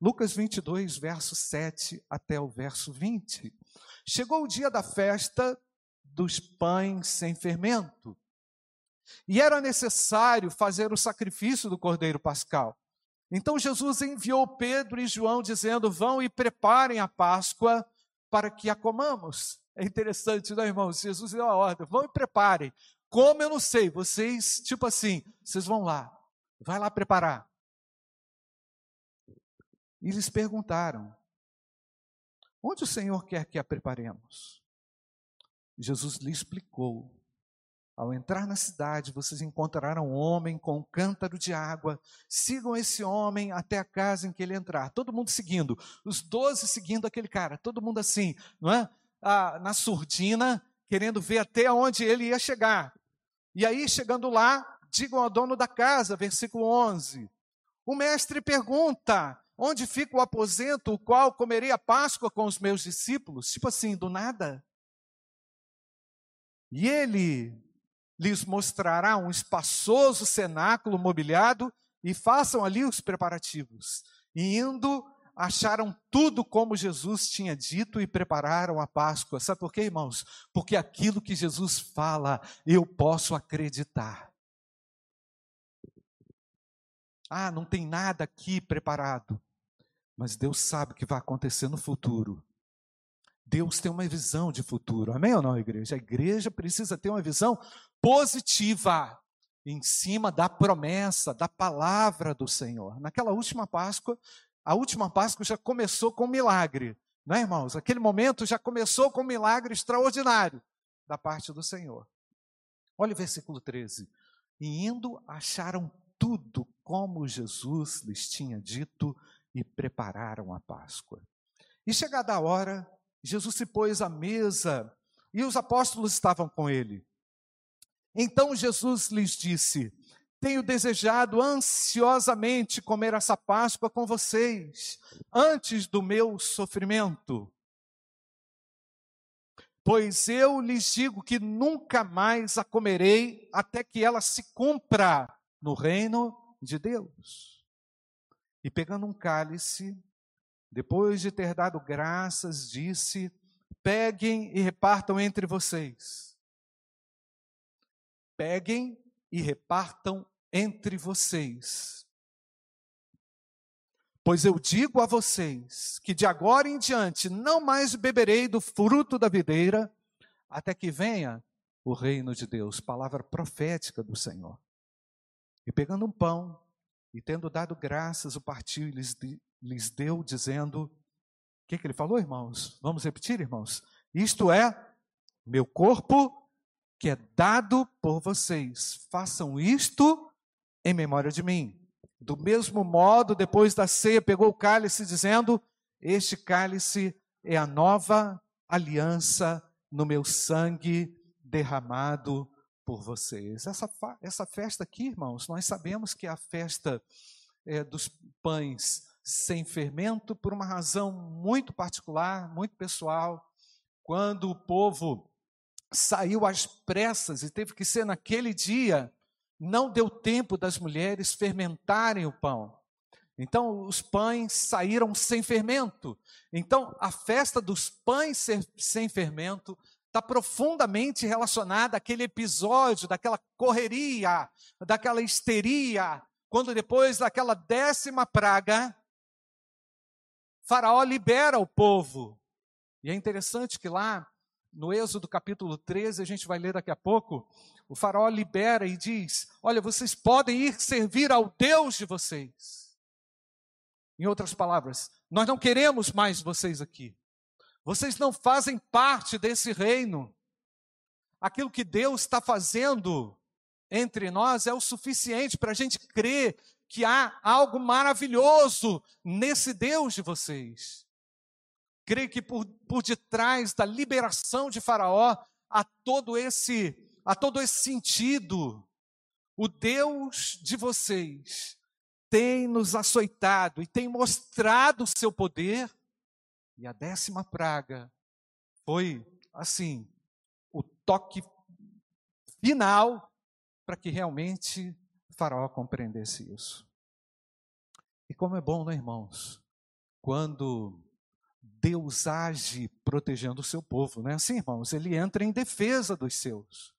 Lucas 22, verso 7 até o verso 20. Chegou o dia da festa dos pães sem fermento. E era necessário fazer o sacrifício do cordeiro pascal. Então Jesus enviou Pedro e João dizendo: Vão e preparem a Páscoa para que a comamos. É interessante, não, é, irmãos? Jesus deu a ordem: vão e preparem. Como eu não sei, vocês, tipo assim, vocês vão lá, vai lá preparar. E eles perguntaram: onde o Senhor quer que a preparemos? Jesus lhe explicou ao entrar na cidade, vocês encontrarão um homem com um cântaro de água. Sigam esse homem até a casa em que ele entrar. Todo mundo seguindo. Os doze seguindo aquele cara. Todo mundo assim, não é? Ah, na surdina, querendo ver até onde ele ia chegar. E aí, chegando lá, digam ao dono da casa, versículo 11. O mestre pergunta: onde fica o aposento, o qual comerei a Páscoa com os meus discípulos? Tipo assim, do nada. E ele lhes mostrará um espaçoso cenáculo mobiliado e façam ali os preparativos. E indo, acharam tudo como Jesus tinha dito e prepararam a Páscoa. Sabe por quê, irmãos? Porque aquilo que Jesus fala, eu posso acreditar. Ah, não tem nada aqui preparado. Mas Deus sabe o que vai acontecer no futuro. Deus tem uma visão de futuro. Amém ou não, igreja? A igreja precisa ter uma visão positiva em cima da promessa, da palavra do Senhor. Naquela última Páscoa, a última Páscoa já começou com um milagre, não é, irmãos? Aquele momento já começou com um milagre extraordinário da parte do Senhor. Olha o versículo 13. E indo, acharam tudo como Jesus lhes tinha dito e prepararam a Páscoa. E chegada a hora, Jesus se pôs à mesa e os apóstolos estavam com ele. Então Jesus lhes disse: Tenho desejado ansiosamente comer essa Páscoa com vocês, antes do meu sofrimento. Pois eu lhes digo que nunca mais a comerei até que ela se cumpra no reino de Deus. E pegando um cálice, depois de ter dado graças, disse: Peguem e repartam entre vocês. Peguem e repartam entre vocês. Pois eu digo a vocês que de agora em diante não mais beberei do fruto da videira, até que venha o reino de Deus. Palavra profética do Senhor. E pegando um pão, e tendo dado graças, o partiu e lhes, deu, dizendo: O que, que ele falou, irmãos? Vamos repetir, irmãos? Isto é meu corpo que é dado por vocês. Façam isto em memória de mim. Do mesmo modo, depois da ceia, pegou o cálice, dizendo: Este cálice é a nova aliança no meu sangue derramado por vocês. Essa, essa festa aqui, irmãos, nós sabemos que é a festa é, dos pães sem fermento por uma razão muito particular, muito pessoal. Quando o povo saiu às pressas e teve que ser naquele dia, não deu tempo das mulheres fermentarem o pão. Então, os pães saíram sem fermento. Então, a festa dos pães sem fermento está profundamente relacionada àquele episódio, daquela correria, daquela histeria, quando depois daquela décima praga, Faraó libera o povo. E é interessante que lá, no Êxodo capítulo 13, a gente vai ler daqui a pouco, o Faraó libera e diz: Olha, vocês podem ir servir ao Deus de vocês. Em outras palavras, nós não queremos mais vocês aqui. Vocês não fazem parte desse reino. Aquilo que Deus está fazendo entre nós é o suficiente para a gente crer que há algo maravilhoso nesse Deus de vocês. Creio que por, por detrás da liberação de Faraó há todo esse, há todo esse sentido. O Deus de vocês tem nos açoitado e tem mostrado o seu poder. E a décima praga foi, assim, o toque final para que realmente Faraó compreendesse isso. E como é bom, né, irmãos? quando Deus age protegendo o seu povo, não é assim, irmãos? Ele entra em defesa dos seus.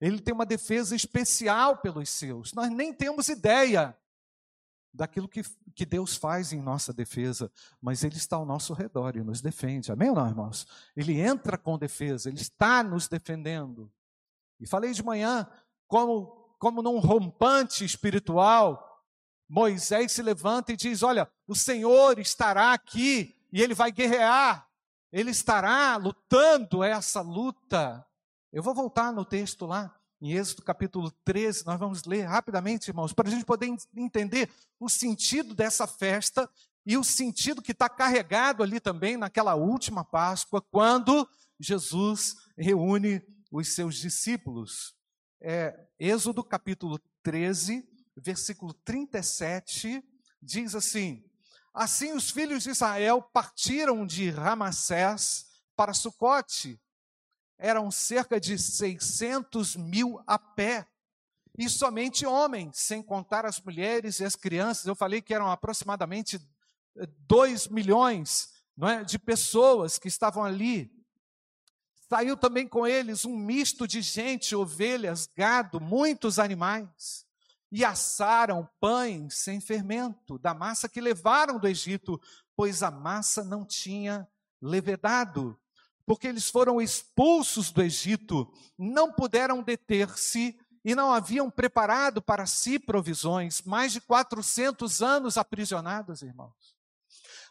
Ele tem uma defesa especial pelos seus. Nós nem temos ideia daquilo que, que Deus faz em nossa defesa, mas Ele está ao nosso redor e nos defende. Amém ou não, irmãos? Ele entra com defesa, Ele está nos defendendo. E falei de manhã, como, como num rompante espiritual, Moisés se levanta e diz: Olha, o Senhor estará aqui e ele vai guerrear, ele estará lutando essa luta. Eu vou voltar no texto lá, em Êxodo capítulo 13, nós vamos ler rapidamente, irmãos, para a gente poder entender o sentido dessa festa e o sentido que está carregado ali também naquela última Páscoa, quando Jesus reúne os seus discípulos. É, Êxodo capítulo 13, versículo 37, diz assim: Assim os filhos de Israel partiram de Ramassés para Sucote. Eram cerca de 600 mil a pé. E somente homens, sem contar as mulheres e as crianças. Eu falei que eram aproximadamente 2 milhões não é, de pessoas que estavam ali. Saiu também com eles um misto de gente, ovelhas, gado, muitos animais e assaram pães sem fermento, da massa que levaram do Egito, pois a massa não tinha levedado. Porque eles foram expulsos do Egito, não puderam deter-se e não haviam preparado para si provisões. Mais de 400 anos aprisionados, irmãos.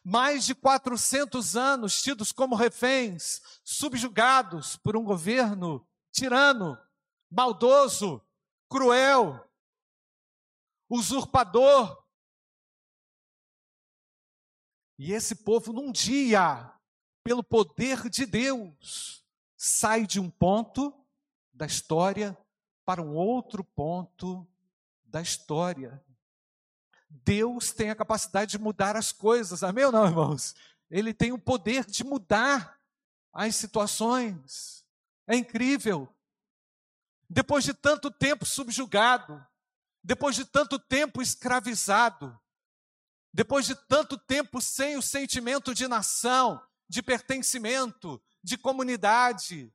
Mais de 400 anos tidos como reféns, subjugados por um governo tirano, maldoso, cruel, usurpador. E esse povo, num dia, pelo poder de Deus, sai de um ponto da história para um outro ponto da história. Deus tem a capacidade de mudar as coisas, amém ou não, irmãos? Ele tem o poder de mudar as situações. É incrível. Depois de tanto tempo subjugado, depois de tanto tempo escravizado, depois de tanto tempo sem o sentimento de nação, de pertencimento, de comunidade,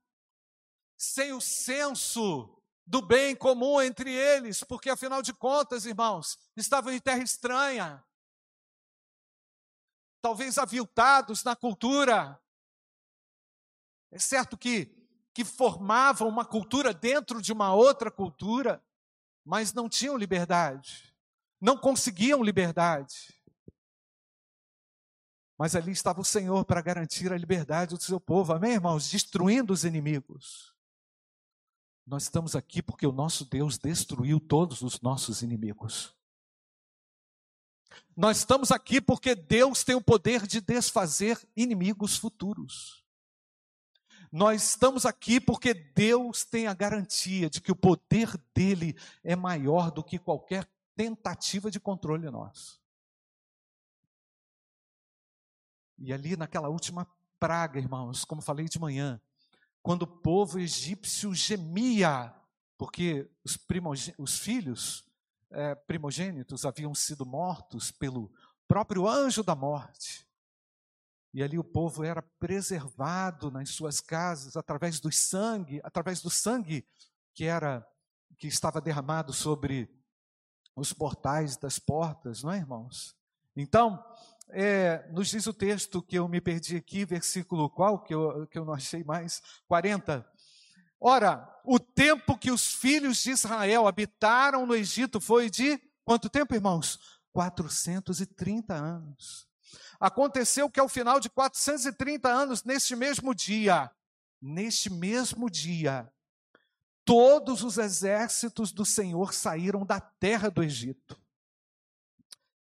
sem o senso do bem comum entre eles, porque afinal de contas, irmãos, estavam em terra estranha, talvez aviltados na cultura. É certo que, que formavam uma cultura dentro de uma outra cultura, mas não tinham liberdade, não conseguiam liberdade. Mas ali estava o Senhor para garantir a liberdade do seu povo, amém, irmãos? Destruindo os inimigos. Nós estamos aqui porque o nosso Deus destruiu todos os nossos inimigos. Nós estamos aqui porque Deus tem o poder de desfazer inimigos futuros. Nós estamos aqui porque Deus tem a garantia de que o poder dele é maior do que qualquer tentativa de controle nosso. E ali naquela última praga, irmãos, como falei de manhã, quando o povo egípcio gemia, porque os, os filhos é, primogênitos haviam sido mortos pelo próprio anjo da morte. E ali o povo era preservado nas suas casas através do sangue, através do sangue que era que estava derramado sobre os portais das portas, não é, irmãos? Então, é, nos diz o texto que eu me perdi aqui, versículo qual, que eu, que eu não achei mais, 40. Ora, o tempo que os filhos de Israel habitaram no Egito foi de quanto tempo, irmãos? 430 anos. Aconteceu que ao final de 430 anos, neste mesmo dia, neste mesmo dia, todos os exércitos do Senhor saíram da terra do Egito.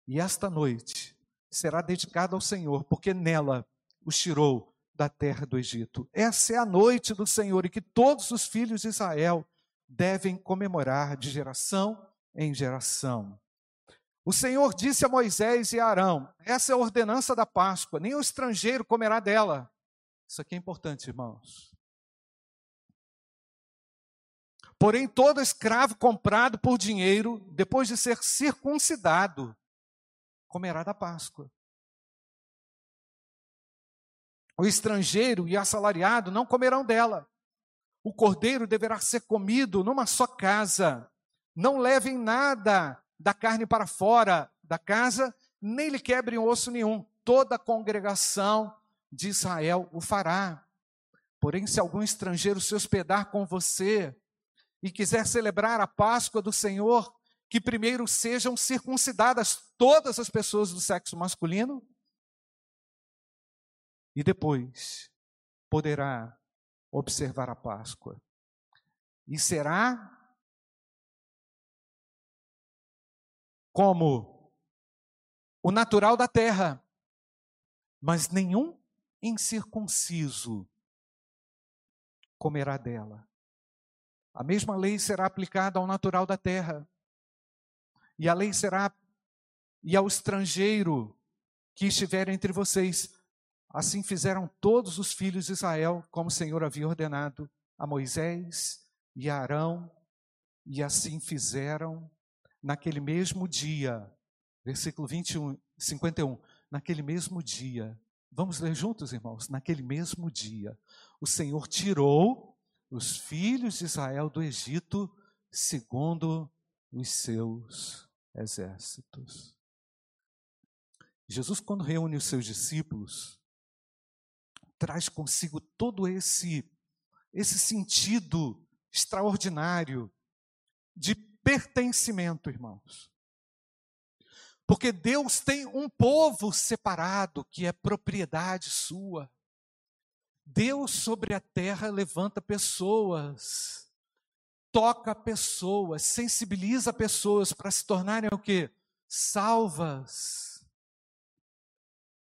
E esta noite será dedicada ao Senhor, porque nela os tirou da terra do Egito. Essa é a noite do Senhor e que todos os filhos de Israel devem comemorar de geração em geração. O Senhor disse a Moisés e a Arão: essa é a ordenança da Páscoa, nem o estrangeiro comerá dela. Isso aqui é importante, irmãos. Porém, todo escravo comprado por dinheiro, depois de ser circuncidado, comerá da Páscoa. O estrangeiro e assalariado não comerão dela. O cordeiro deverá ser comido numa só casa. Não levem nada da carne para fora da casa, nem lhe quebrem osso nenhum. Toda a congregação de Israel o fará. Porém, se algum estrangeiro se hospedar com você e quiser celebrar a Páscoa do Senhor, que primeiro sejam circuncidadas todas as pessoas do sexo masculino e depois poderá observar a Páscoa. E será como o natural da terra, mas nenhum incircunciso comerá dela. A mesma lei será aplicada ao natural da terra. E a lei será e ao estrangeiro que estiver entre vocês. Assim fizeram todos os filhos de Israel, como o Senhor havia ordenado a Moisés e a Arão, e assim fizeram naquele mesmo dia. Versículo 21, 51. Naquele mesmo dia. Vamos ler juntos, irmãos? Naquele mesmo dia, o Senhor tirou os filhos de Israel do Egito segundo os seus exércitos. Jesus, quando reúne os seus discípulos, traz consigo todo esse esse sentido extraordinário de pertencimento, irmãos. Porque Deus tem um povo separado que é propriedade sua. Deus sobre a terra levanta pessoas, toca pessoas, sensibiliza pessoas para se tornarem o quê? Salvas.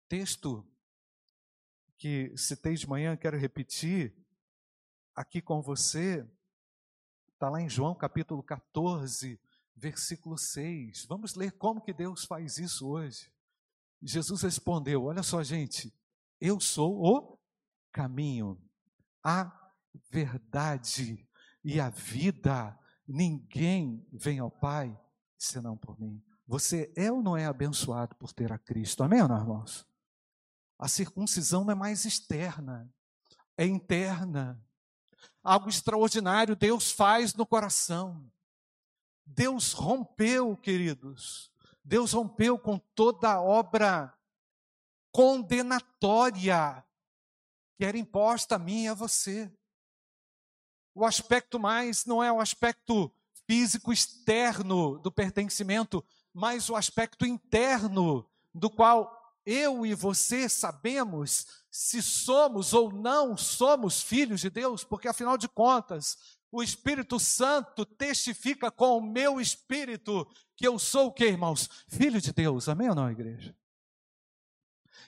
Texto que citei de manhã, quero repetir aqui com você, está lá em João capítulo 14, versículo 6. Vamos ler como que Deus faz isso hoje. Jesus respondeu: Olha só, gente, eu sou o caminho, a verdade e a vida. Ninguém vem ao Pai senão por mim. Você é ou não é abençoado por ter a Cristo? Amém, não, irmãos? A circuncisão não é mais externa, é interna. Algo extraordinário Deus faz no coração. Deus rompeu, queridos. Deus rompeu com toda a obra condenatória que era imposta a mim e a você. O aspecto mais não é o aspecto físico externo do pertencimento, mas o aspecto interno, do qual eu e você sabemos se somos ou não somos filhos de Deus, porque afinal de contas, o Espírito Santo testifica com o meu espírito que eu sou o que, irmãos? Filho de Deus. Amém ou não, igreja?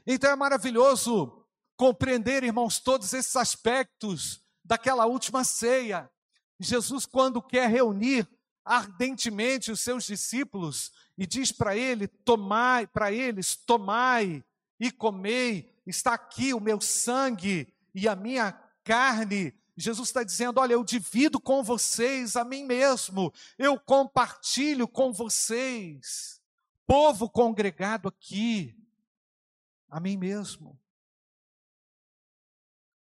Então é maravilhoso compreender, irmãos, todos esses aspectos daquela última ceia. Jesus, quando quer reunir ardentemente os seus discípulos e diz para ele, tomai, para eles, tomai e comei, está aqui o meu sangue e a minha carne. Jesus está dizendo: Olha, eu divido com vocês a mim mesmo, eu compartilho com vocês, povo congregado aqui, a mim mesmo.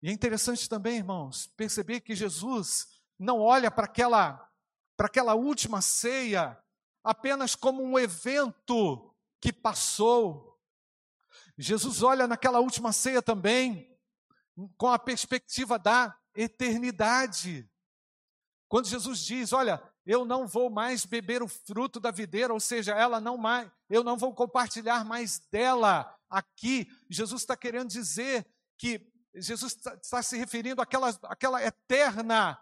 E é interessante também, irmãos, perceber que Jesus não olha para aquela, para aquela última ceia apenas como um evento que passou. Jesus olha naquela última ceia também com a perspectiva da eternidade. Quando Jesus diz: Olha, eu não vou mais beber o fruto da videira, ou seja, ela não mais, eu não vou compartilhar mais dela aqui. Jesus está querendo dizer que Jesus está se referindo àquela, àquela eterna,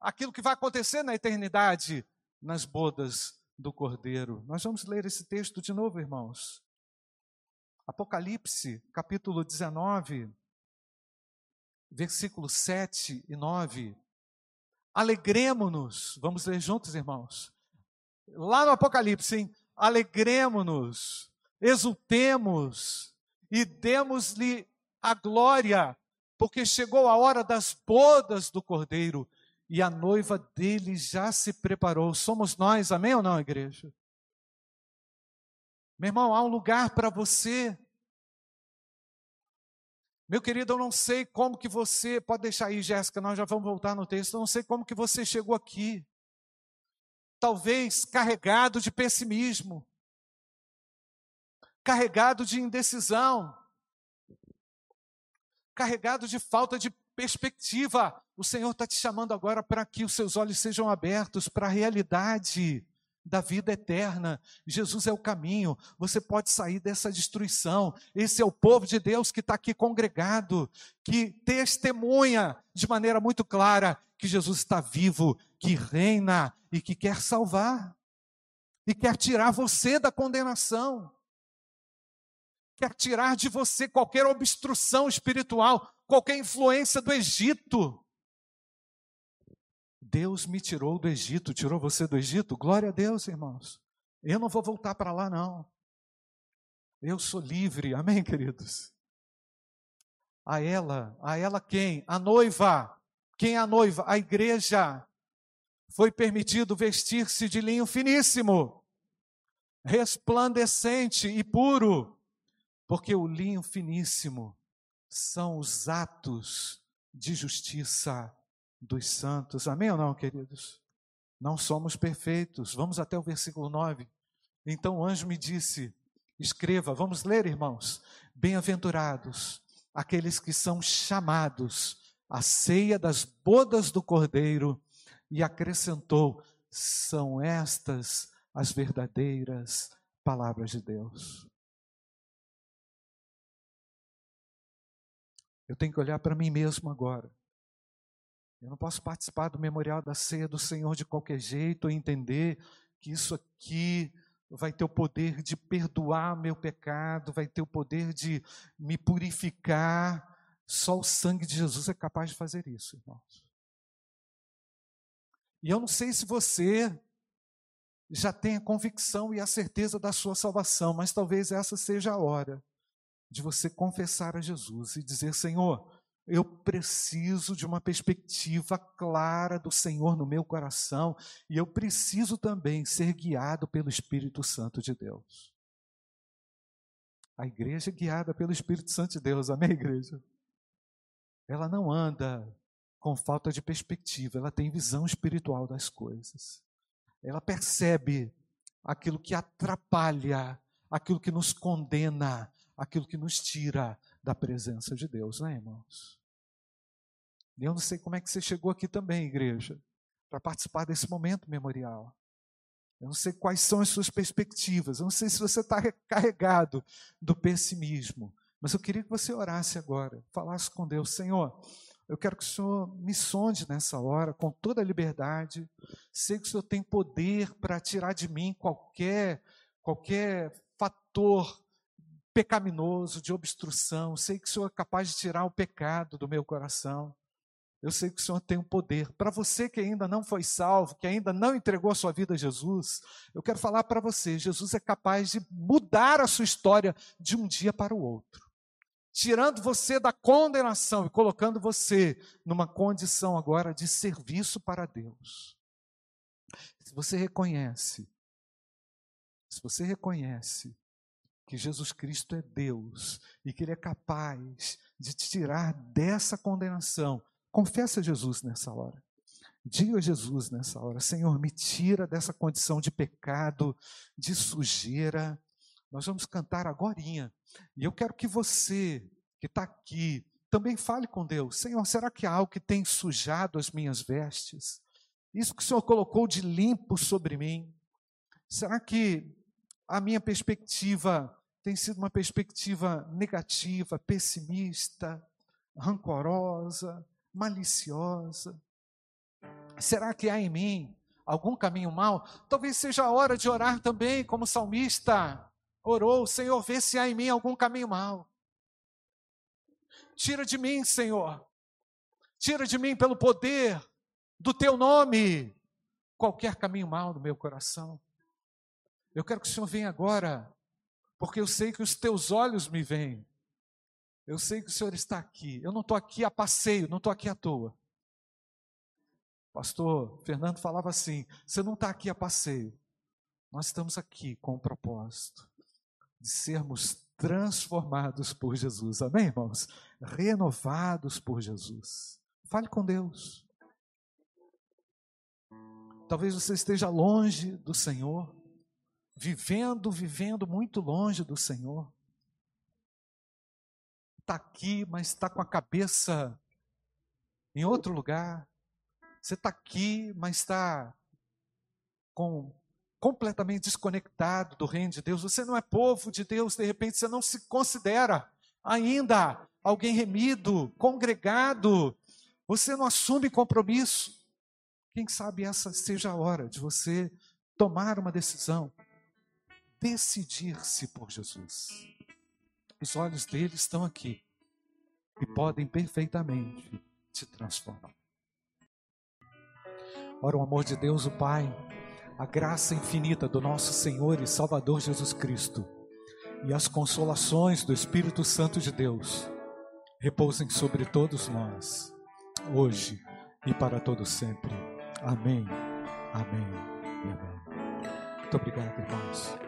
aquilo que vai acontecer na eternidade, nas bodas do Cordeiro. Nós vamos ler esse texto de novo, irmãos. Apocalipse, capítulo 19, versículos 7 e 9. Alegremos-nos, vamos ler juntos, irmãos. Lá no Apocalipse, hein? alegremos-nos, exultemos e demos-lhe a glória, porque chegou a hora das bodas do Cordeiro e a noiva dele já se preparou. Somos nós, amém ou não, igreja? Meu irmão, há um lugar para você. Meu querido, eu não sei como que você, pode deixar aí, Jéssica, nós já vamos voltar no texto, eu não sei como que você chegou aqui. Talvez carregado de pessimismo, carregado de indecisão, carregado de falta de perspectiva. O Senhor está te chamando agora para que os seus olhos sejam abertos para a realidade da vida eterna. Jesus é o caminho. Você pode sair dessa destruição. Esse é o povo de Deus que está aqui congregado, que testemunha de maneira muito clara que Jesus está vivo, que reina e que quer salvar. E quer tirar você da condenação. Quer tirar de você qualquer obstrução espiritual, qualquer influência do Egito. Deus me tirou do Egito, tirou você do Egito? Glória a Deus, irmãos. Eu não vou voltar para lá, não. Eu sou livre, amém, queridos? A ela, a ela quem? A noiva. Quem é a noiva? A igreja. Foi permitido vestir-se de linho finíssimo, resplandecente e puro, porque o linho finíssimo são os atos de justiça dos santos. Amém ou não, queridos? Não somos perfeitos. Vamos até o versículo 9. Então o anjo me disse: Escreva, vamos ler, irmãos. Bem-aventurados aqueles que são chamados à ceia das bodas do Cordeiro. E acrescentou: são estas as verdadeiras palavras de Deus. Eu tenho que olhar para mim mesmo agora. Eu não posso participar do memorial da ceia do Senhor de qualquer jeito, entender que isso aqui vai ter o poder de perdoar meu pecado, vai ter o poder de me purificar. Só o sangue de Jesus é capaz de fazer isso, irmãos. E eu não sei se você já tem a convicção e a certeza da sua salvação, mas talvez essa seja a hora de você confessar a Jesus e dizer: Senhor, eu preciso de uma perspectiva clara do Senhor no meu coração e eu preciso também ser guiado pelo Espírito Santo de Deus. A igreja é guiada pelo Espírito Santo de Deus, amém, igreja? Ela não anda com falta de perspectiva, ela tem visão espiritual das coisas. Ela percebe aquilo que atrapalha, aquilo que nos condena, aquilo que nos tira da presença de Deus, né, irmãos? Eu não sei como é que você chegou aqui também, igreja, para participar desse momento memorial. Eu não sei quais são as suas perspectivas. Eu não sei se você está carregado do pessimismo. Mas eu queria que você orasse agora, falasse com Deus: Senhor, eu quero que o Senhor me sonde nessa hora, com toda a liberdade. Sei que o Senhor tem poder para tirar de mim qualquer, qualquer fator pecaminoso, de obstrução. Sei que o Senhor é capaz de tirar o pecado do meu coração. Eu sei que o Senhor tem o um poder. Para você que ainda não foi salvo, que ainda não entregou a sua vida a Jesus, eu quero falar para você: Jesus é capaz de mudar a sua história de um dia para o outro, tirando você da condenação e colocando você numa condição agora de serviço para Deus. Se você reconhece, se você reconhece que Jesus Cristo é Deus e que Ele é capaz de te tirar dessa condenação, Confessa a Jesus nessa hora. Diga a Jesus nessa hora: Senhor, me tira dessa condição de pecado, de sujeira. Nós vamos cantar agora. E eu quero que você, que está aqui, também fale com Deus: Senhor, será que há algo que tem sujado as minhas vestes? Isso que o Senhor colocou de limpo sobre mim? Será que a minha perspectiva tem sido uma perspectiva negativa, pessimista, rancorosa? maliciosa? Será que há em mim algum caminho mau? Talvez seja a hora de orar também, como o salmista orou: Senhor, vê se há em mim algum caminho mau. Tira de mim, Senhor. Tira de mim pelo poder do teu nome qualquer caminho mau no meu coração. Eu quero que o Senhor venha agora, porque eu sei que os teus olhos me veem. Eu sei que o Senhor está aqui. Eu não estou aqui a passeio, não estou aqui à toa. Pastor Fernando falava assim: você não está aqui a passeio. Nós estamos aqui com o propósito de sermos transformados por Jesus. Amém, irmãos? Renovados por Jesus. Fale com Deus. Talvez você esteja longe do Senhor, vivendo, vivendo muito longe do Senhor. Está aqui, mas está com a cabeça em outro lugar. Você está aqui, mas está com completamente desconectado do reino de Deus. Você não é povo de Deus, de repente você não se considera ainda alguém remido, congregado. Você não assume compromisso. Quem sabe essa seja a hora de você tomar uma decisão, decidir-se por Jesus. Os olhos dele estão aqui e podem perfeitamente te transformar. Ora, o amor de Deus, o Pai, a graça infinita do nosso Senhor e Salvador Jesus Cristo e as consolações do Espírito Santo de Deus repousem sobre todos nós, hoje e para todo sempre. Amém, amém e amém. Muito obrigado, irmãos.